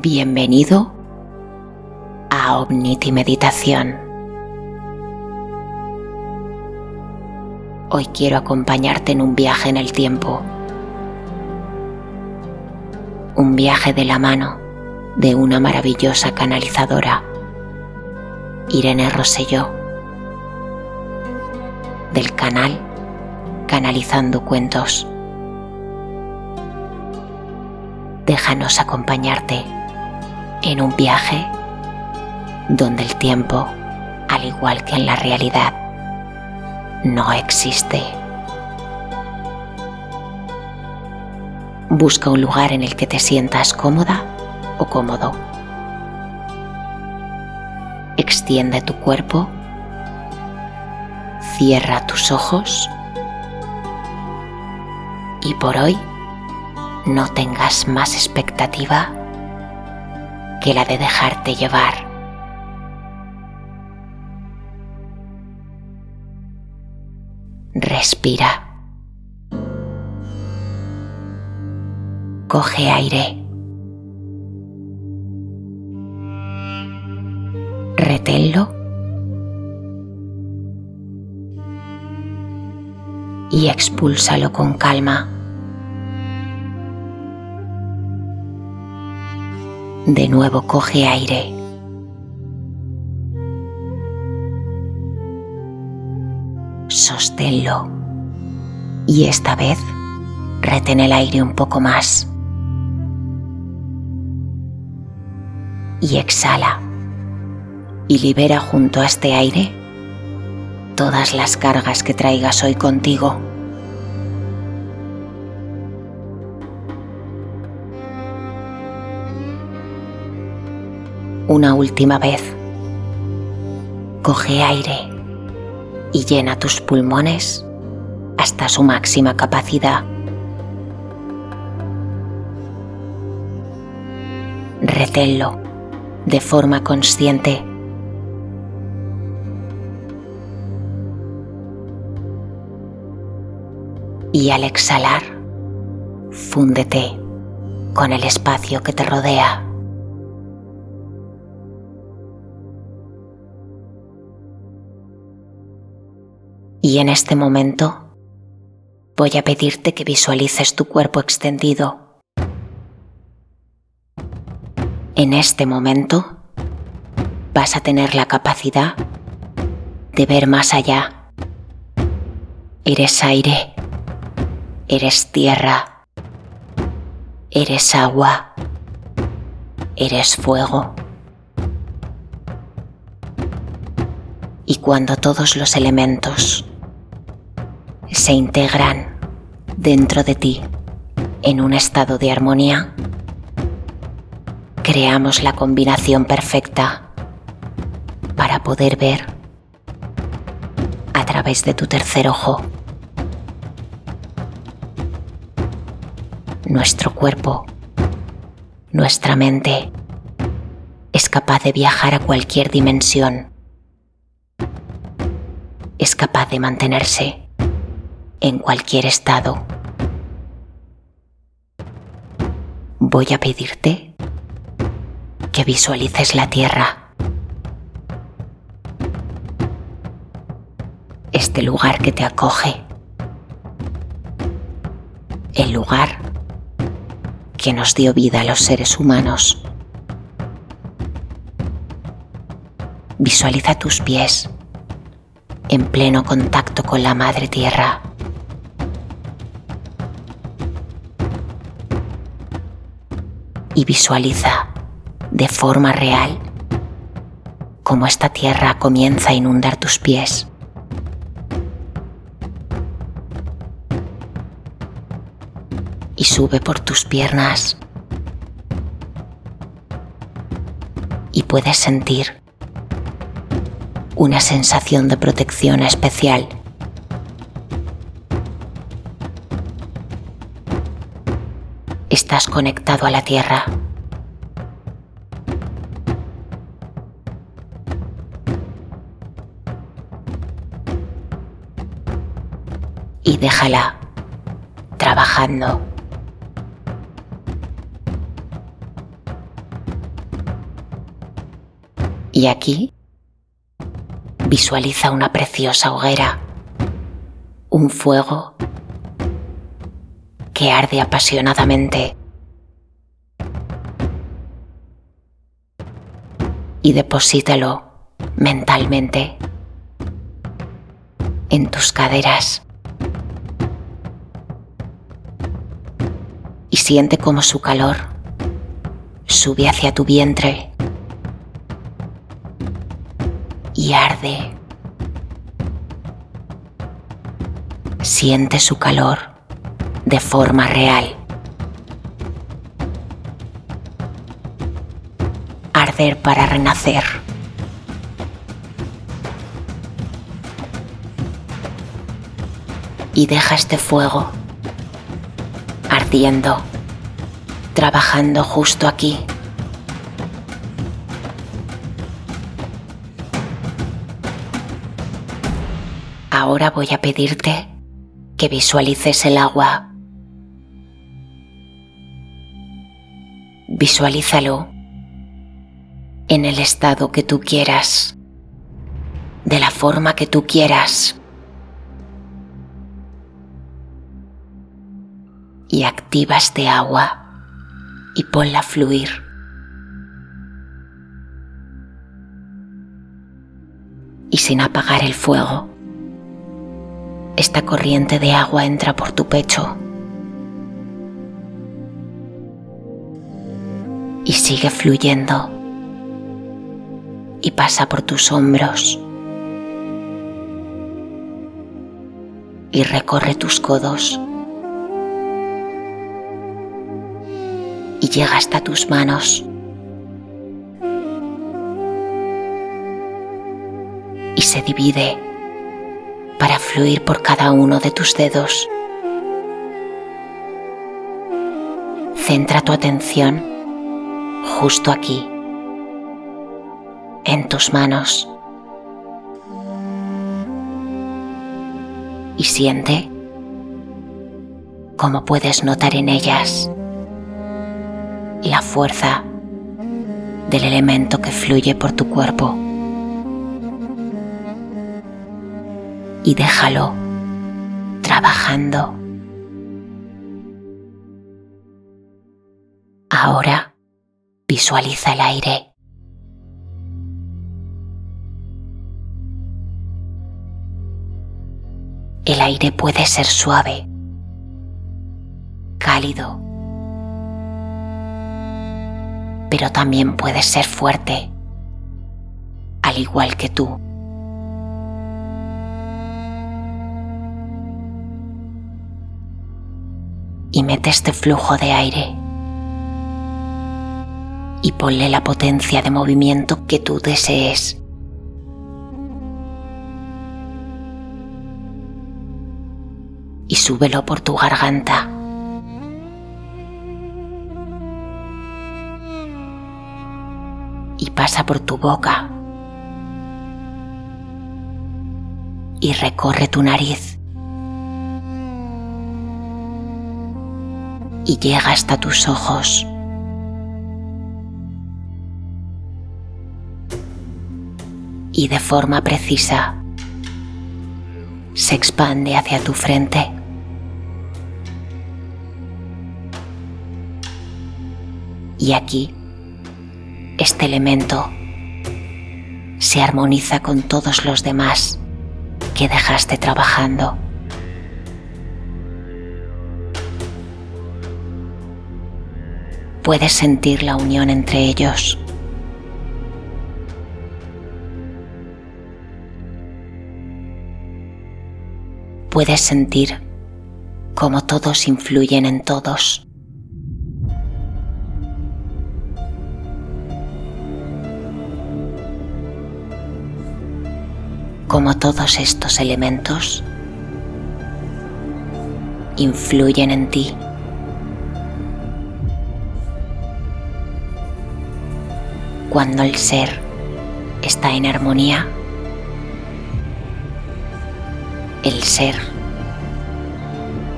Bienvenido a Omniti Meditación. Hoy quiero acompañarte en un viaje en el tiempo. Un viaje de la mano de una maravillosa canalizadora, Irene Rosselló, del canal Canalizando Cuentos. Déjanos acompañarte en un viaje donde el tiempo, al igual que en la realidad, no existe. Busca un lugar en el que te sientas cómoda o cómodo. Extiende tu cuerpo, cierra tus ojos y por hoy no tengas más expectativa que de dejarte llevar. Respira. Coge aire. Reténlo. Y expúlsalo con calma. De nuevo coge aire. Sosténlo. Y esta vez retén el aire un poco más. Y exhala. Y libera junto a este aire todas las cargas que traigas hoy contigo. Una última vez. Coge aire y llena tus pulmones hasta su máxima capacidad. Reténlo de forma consciente. Y al exhalar, fúndete con el espacio que te rodea. Y en este momento voy a pedirte que visualices tu cuerpo extendido. En este momento vas a tener la capacidad de ver más allá. Eres aire, eres tierra, eres agua, eres fuego. Y cuando todos los elementos se integran dentro de ti en un estado de armonía, creamos la combinación perfecta para poder ver a través de tu tercer ojo. Nuestro cuerpo, nuestra mente, es capaz de viajar a cualquier dimensión. Es capaz de mantenerse en cualquier estado. Voy a pedirte que visualices la Tierra, este lugar que te acoge, el lugar que nos dio vida a los seres humanos. Visualiza tus pies en pleno contacto con la Madre Tierra. Y visualiza de forma real cómo esta tierra comienza a inundar tus pies. Y sube por tus piernas. Y puedes sentir una sensación de protección especial. Estás conectado a la tierra. Y déjala trabajando. Y aquí visualiza una preciosa hoguera, un fuego que arde apasionadamente y deposítalo mentalmente en tus caderas. Y siente como su calor sube hacia tu vientre y arde. Siente su calor de forma real. Arder para renacer. Y deja este fuego ardiendo, trabajando justo aquí. Ahora voy a pedirte que visualices el agua. Visualízalo en el estado que tú quieras, de la forma que tú quieras. Y activa este agua y ponla a fluir. Y sin apagar el fuego, esta corriente de agua entra por tu pecho sigue fluyendo y pasa por tus hombros y recorre tus codos y llega hasta tus manos. Y se divide para fluir por cada uno de tus dedos. Centra tu atención justo aquí, en tus manos. Y siente cómo puedes notar en ellas la fuerza del elemento que fluye por tu cuerpo. y déjalo trabajando. Ahora visualiza el aire. El aire puede ser suave, cálido, pero también puede ser fuerte, al igual que tú. y mete este flujo de aire y ponle la potencia de movimiento que tú desees. Y súbelo por tu garganta. Y pasa por tu boca. Y recorre tu nariz. y llega hasta tus ojos. Y de forma precisa se expande hacia tu frente. Y aquí, este elemento se armoniza con todos los demás que dejaste trabajando. puedes sentir la unión entre ellos. Puedes sentir cómo todos influyen en todos. Cómo todos estos elementos influyen en ti. cuando el ser está en armonía, el ser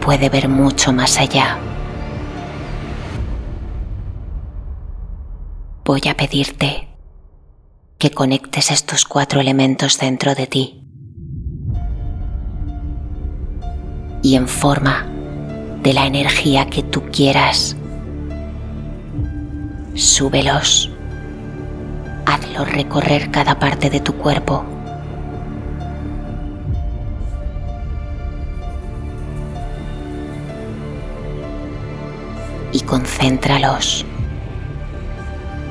puede ver mucho más allá. Voy a pedirte que conectes estos cuatro elementos dentro de ti. Y en forma de la energía que tú quieras, súbelos. Hazlo recorrer cada parte de tu cuerpo. Concéntralos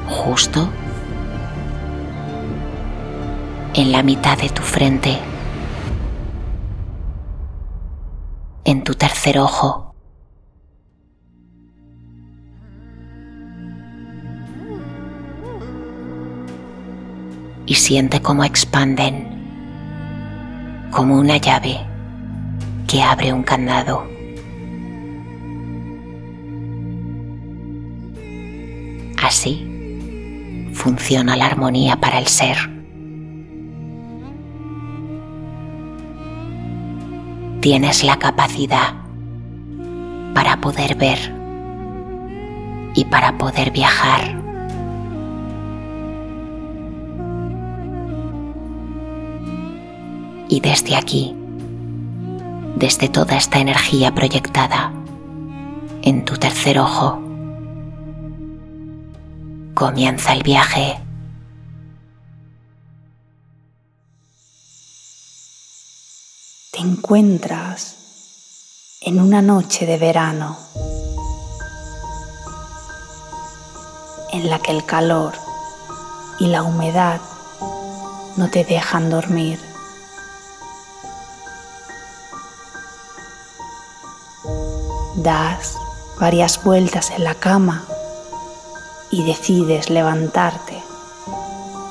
justo en la mitad de tu frente, en tu tercer ojo. Y siente cómo expanden como una llave que abre un candado. Así funciona la armonía para el ser. tienes la capacidad para poder ver y para poder viajar. Y desde aquí, desde toda esta energía proyectada en tu tercer ojo, comienza el viaje te encuentras en una noche de verano en la que el calor y la humedad no te dejan dormir. Das varias vueltas en la cama y decides levantarte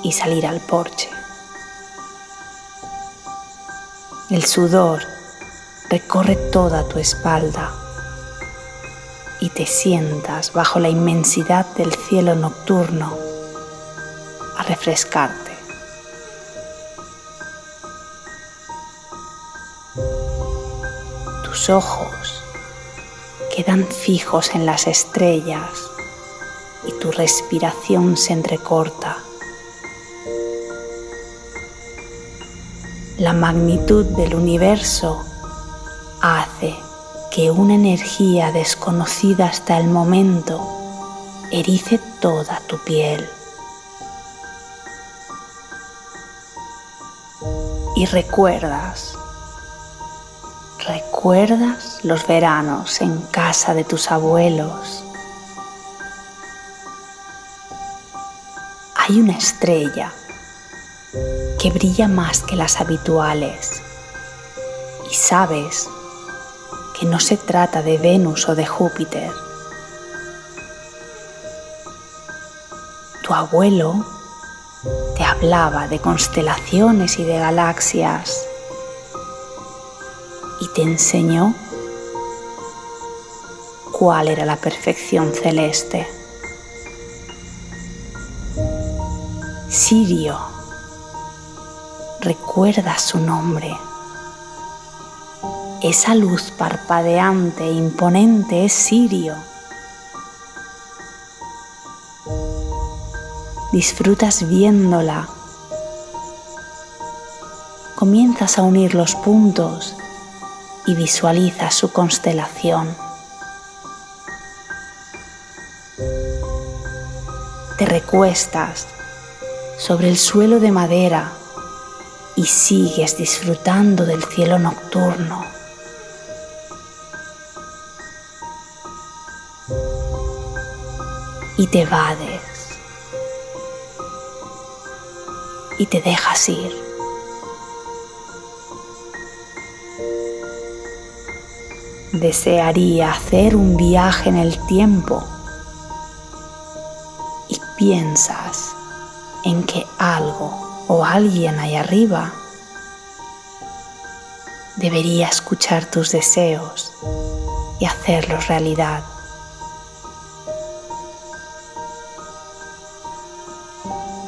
y salir al porche. El sudor recorre toda tu espalda y te sientas bajo la inmensidad del cielo nocturno a refrescarte. Tus ojos quedan fijos en las estrellas y tu respiración se entrecorta. La magnitud del universo hace que una energía desconocida hasta el momento erice toda tu piel. Y recuerdas, recuerdas los veranos en casa de tus abuelos. Una estrella que brilla más que las habituales. Y sabes que no se trata de Venus o de Júpiter. Tu abuelo te hablaba de constelaciones y de galaxias y te enseñó cuál era la perfección celeste. Sirio recuerda su nombre. Esa luz parpadeante e imponente es Sirio. Disfrutas viéndola. Comienzas a unir los puntos y visualizas su constelación. Te recuestas sobre el suelo de madera y sigues disfrutando del cielo nocturno. Y te vades y te dejas ir. Desearía hacer un viaje en el tiempo y piensas en que algo o alguien ahí arriba debería escuchar tus deseos y hacerlos realidad.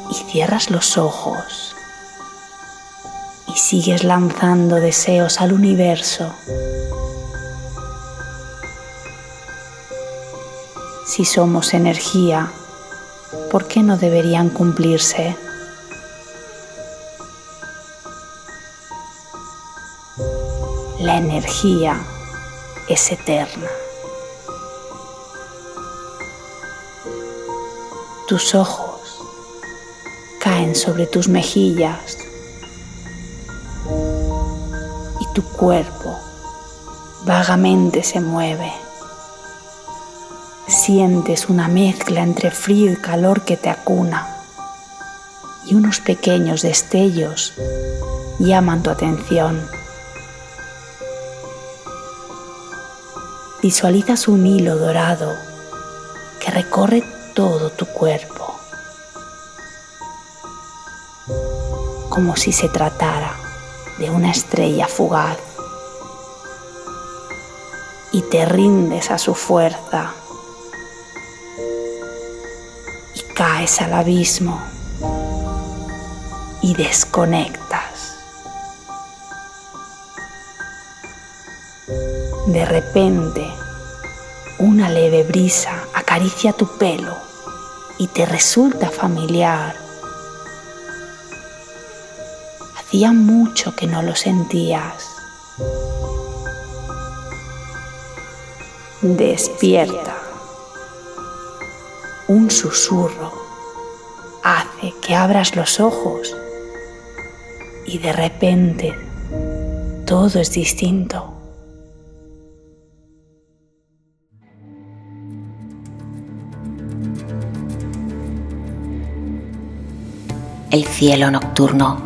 Y cierras los ojos y sigues lanzando deseos al universo. Si somos energía, ¿por qué no deberían cumplirse? La energía es eterna. Tus ojos caen sobre tus mejillas y tu cuerpo vagamente se mueve. Sientes una mezcla entre frío y calor que te acuna y unos pequeños destellos llaman tu atención. Visualizas un hilo dorado que recorre todo tu cuerpo, como si se tratara de una estrella fugaz, y te rindes a su fuerza al abismo y desconectas. De repente, una leve brisa acaricia tu pelo y te resulta familiar. Hacía mucho que no lo sentías. Despierta. Un susurro hace que abras los ojos y de repente todo es distinto. El cielo nocturno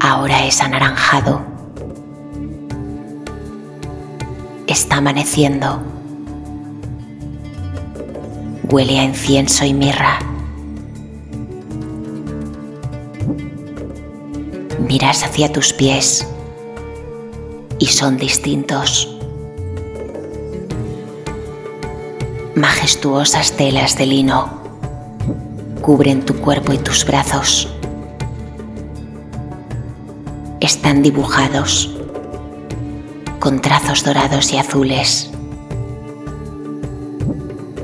ahora es anaranjado. Está amaneciendo. Huele a incienso y mirra. Miras hacia tus pies y son distintos. Majestuosas telas de lino cubren tu cuerpo y tus brazos. Están dibujados con trazos dorados y azules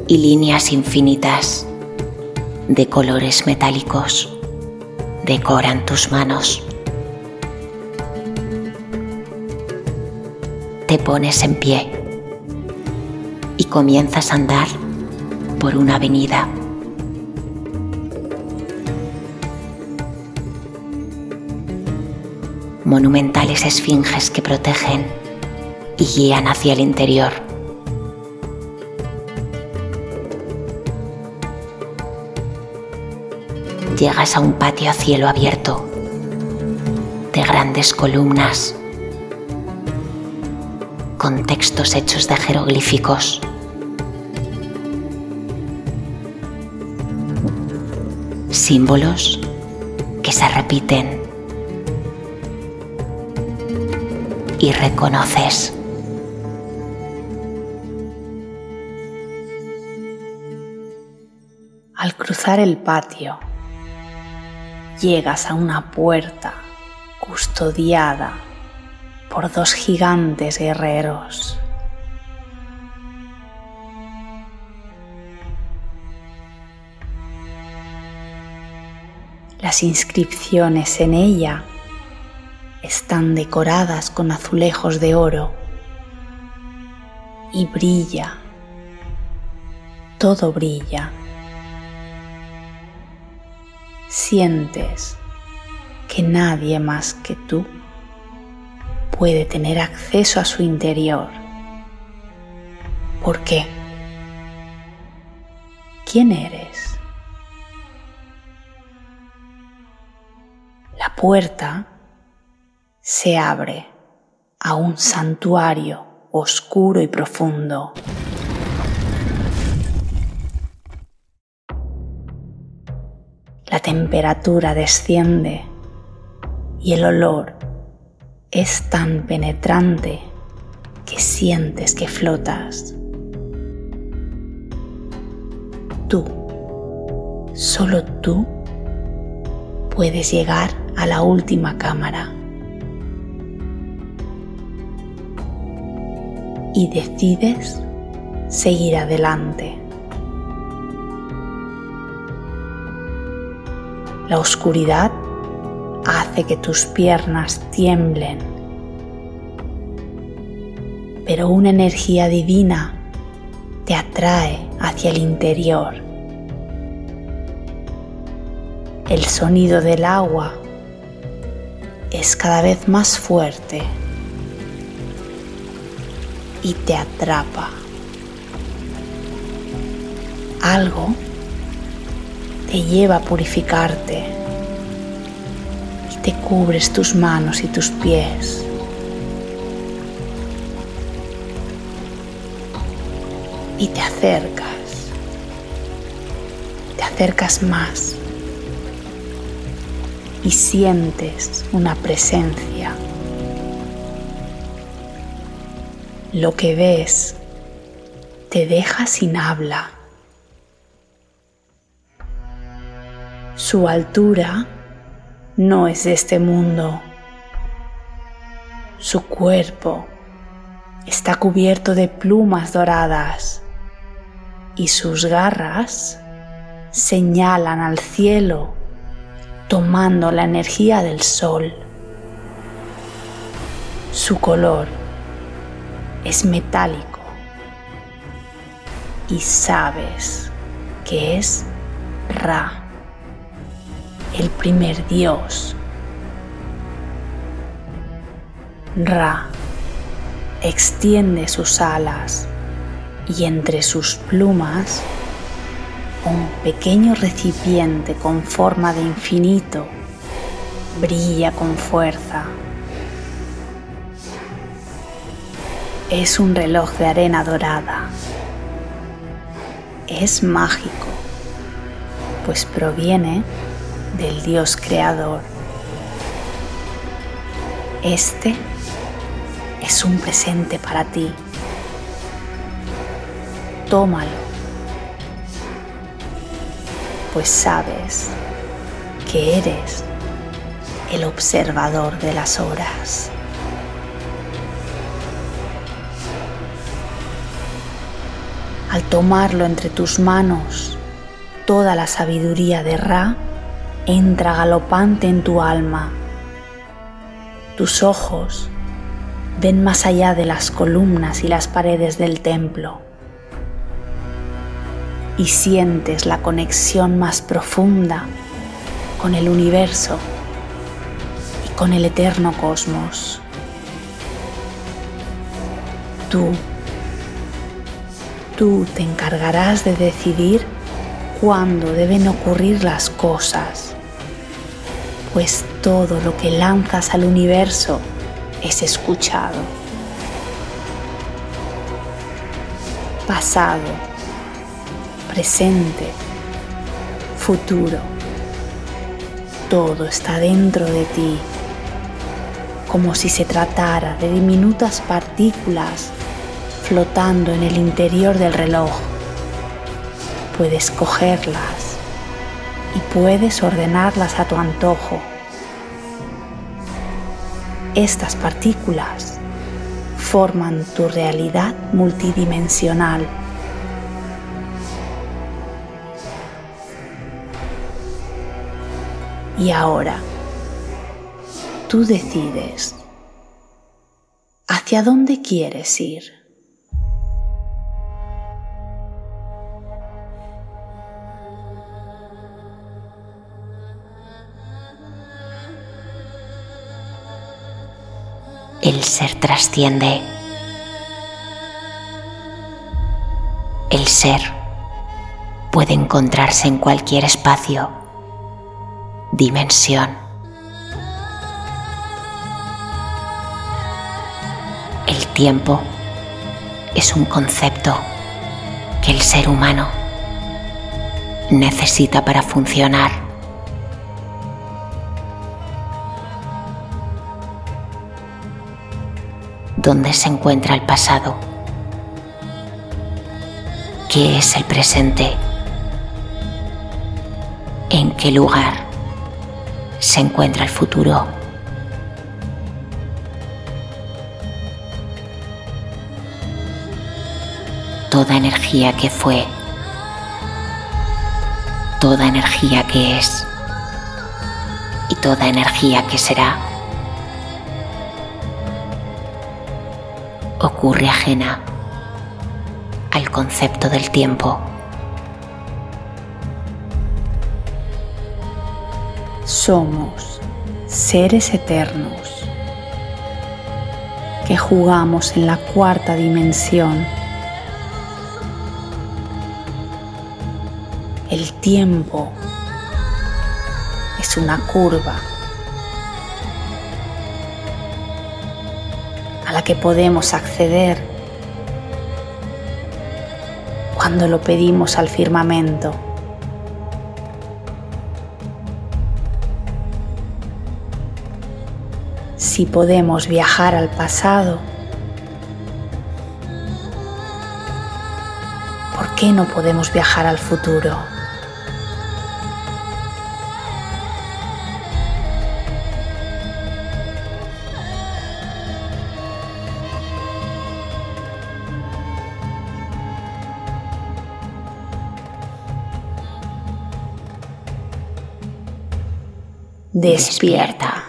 y líneas infinitas de colores metálicos decoran tus manos. Pones en pie y comienzas a andar por una avenida. monumentales esfinges que protegen y guían hacia el interior. Llegas a un patio a cielo abierto de grandes columnas con textos hechos de jeroglíficos. Símbolos que se repiten y reconoces. Al cruzar el patio, llegas a una puerta custodiada por dos gigantes guerreros. Las inscripciones en ella están decoradas con azulejos de oro y brilla, todo brilla. Sientes que nadie más que tú puede tener acceso a su interior. ¿Por qué? ¿Quién eres? La puerta se abre a un santuario oscuro y profundo. La temperatura desciende y el olor es tan penetrante que sientes que flotas. Tú, solo tú, puedes llegar a la última cámara. y decides seguir adelante. La oscuridad hace que tus piernas tiemblen pero una energía divina te atrae hacia el interior. El sonido del agua es cada vez más fuerte y te atrapa. Algo te lleva a purificarte te cubres tus manos y tus pies. Y te acercas, te acercas más y sientes una presencia. Lo que ves te deja sin habla. Su altura no es de este mundo. Su cuerpo está cubierto de plumas doradas y sus garras señalan al cielo tomando la energía del sol. Su color es metálico y sabes que es Ra, el primer dios. Ra extiende sus alas y entre sus plumas un pequeño recipiente con forma de infinito brilla con fuerza. Es un reloj de arena dorada. Es mágico, pues proviene del Dios creador. Este es un presente para ti. Tómalo pues sabes que eres el observador de las horas. Al tomarlo entre tus manos, toda la sabiduría de Ra entra galopante en tu alma. Tus ojos ven más allá de las columnas y las paredes del templo y sientes la conexión más profunda con el universo y con el eterno cosmos. Tú, tú te encargarás de decidir cuándo deben ocurrir las cosas, pues todo lo que lanzas al universo es escuchado. Pasado, presente, futuro. Todo está dentro de ti, como si se tratara de diminutas partículas flotando en el interior del reloj. Puedes cogerlas y puedes ordenarlas a tu antojo. Estas partículas forman tu realidad multidimensional Y ahora, tú decides hacia dónde quieres ir. El ser trasciende. El ser puede encontrarse en cualquier espacio dimensión. El tiempo es un concepto que el ser humano necesita para funcionar. ¿Dónde se encuentra el pasado? ¿Qué es el presente? ¿En qué lugar? se encuentra el futuro. Toda energía que fue, toda energía que es y toda energía que será ocurre ajena al concepto del tiempo. Somos seres eternos que jugamos en la cuarta dimensión. El tiempo es una curva a la que podemos acceder cuando lo pedimos al firmamento. Si podemos viajar al pasado, ¿por qué no podemos viajar al futuro? Despierta.